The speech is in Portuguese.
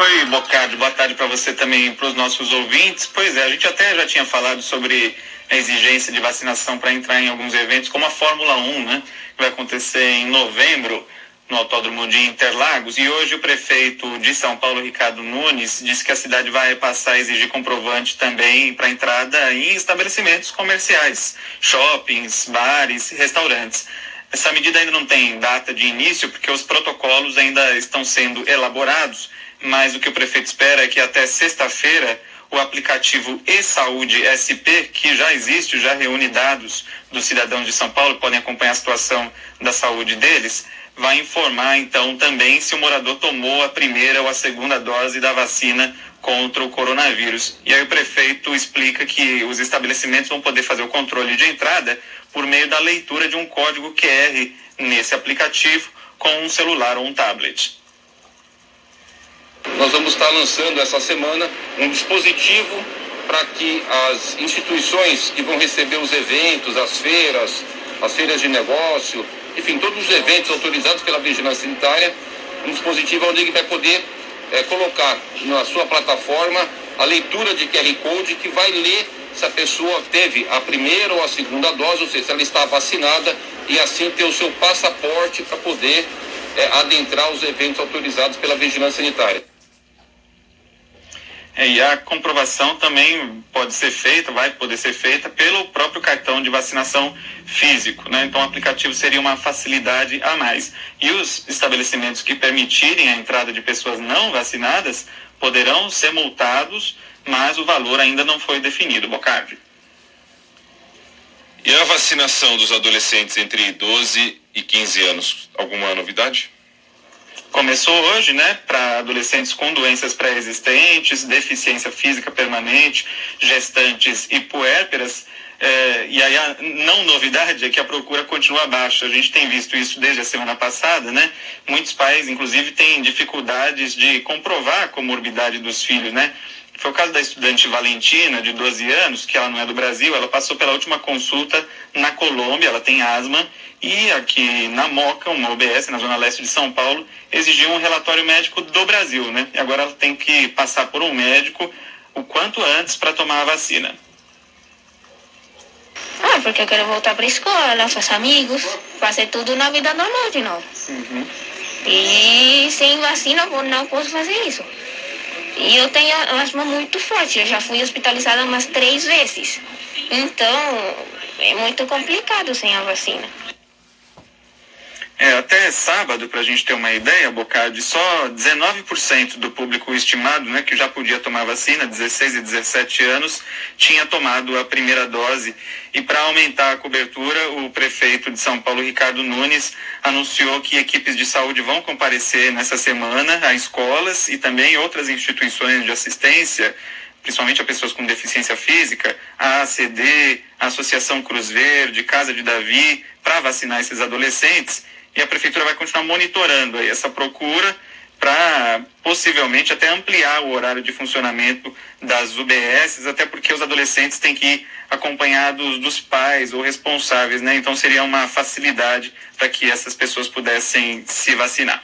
Oi, Bocardi, boa tarde para você também para os nossos ouvintes. Pois é, a gente até já tinha falado sobre a exigência de vacinação para entrar em alguns eventos, como a Fórmula 1, né? Que vai acontecer em novembro no Autódromo de Interlagos. E hoje o prefeito de São Paulo, Ricardo Nunes, disse que a cidade vai passar a exigir comprovante também para entrada em estabelecimentos comerciais, shoppings, bares, restaurantes. Essa medida ainda não tem data de início, porque os protocolos ainda estão sendo elaborados, mas o que o prefeito espera é que até sexta-feira o aplicativo e-saúde SP, que já existe, já reúne dados dos cidadãos de São Paulo, podem acompanhar a situação da saúde deles, vai informar então também se o morador tomou a primeira ou a segunda dose da vacina contra o coronavírus. E aí o prefeito explica que os estabelecimentos vão poder fazer o controle de entrada por meio da leitura de um código QR nesse aplicativo com um celular ou um tablet. Nós vamos estar lançando essa semana um dispositivo para que as instituições que vão receber os eventos, as feiras, as feiras de negócio, enfim, todos os eventos autorizados pela Vigilância Sanitária, um dispositivo onde ele vai poder é, colocar na sua plataforma a leitura de QR Code que vai ler se a pessoa teve a primeira ou a segunda dose, ou seja, se ela está vacinada e assim ter o seu passaporte para poder é, adentrar os eventos autorizados pela Vigilância Sanitária. É, e a comprovação também pode ser feita, vai poder ser feita pelo próprio cartão de vacinação físico, né? Então o aplicativo seria uma facilidade a mais. E os estabelecimentos que permitirem a entrada de pessoas não vacinadas poderão ser multados, mas o valor ainda não foi definido, Bocardi. E a vacinação dos adolescentes entre 12 e 15 anos, alguma novidade? começou hoje, né, para adolescentes com doenças pré-existentes, deficiência física permanente, gestantes e puérperas. É, e aí a não novidade é que a procura continua baixa. A gente tem visto isso desde a semana passada, né? Muitos pais, inclusive, têm dificuldades de comprovar a comorbidade dos filhos, né? Foi o caso da estudante Valentina, de 12 anos, que ela não é do Brasil, ela passou pela última consulta na Colômbia, ela tem asma, e aqui na Moca, uma OBS, na Zona Leste de São Paulo, exigiu um relatório médico do Brasil, né? E agora ela tem que passar por um médico o quanto antes para tomar a vacina. Ah, porque eu quero voltar para a escola, fazer amigos, fazer tudo na vida normal de novo. Uhum. E sem vacina não posso fazer isso. E eu tenho asma muito forte, eu já fui hospitalizada umas três vezes. Então, é muito complicado sem a vacina. É, até sábado, para a gente ter uma ideia, Bocardi, só 19% do público estimado, né, que já podia tomar vacina, 16 e 17 anos, tinha tomado a primeira dose. E para aumentar a cobertura, o prefeito de São Paulo, Ricardo Nunes, anunciou que equipes de saúde vão comparecer nessa semana a escolas e também outras instituições de assistência principalmente a pessoas com deficiência física, a ACD, a Associação Cruz Verde, Casa de Davi, para vacinar esses adolescentes e a prefeitura vai continuar monitorando essa procura para possivelmente até ampliar o horário de funcionamento das UBSs, até porque os adolescentes têm que ir acompanhados dos pais ou responsáveis, né? Então seria uma facilidade para que essas pessoas pudessem se vacinar.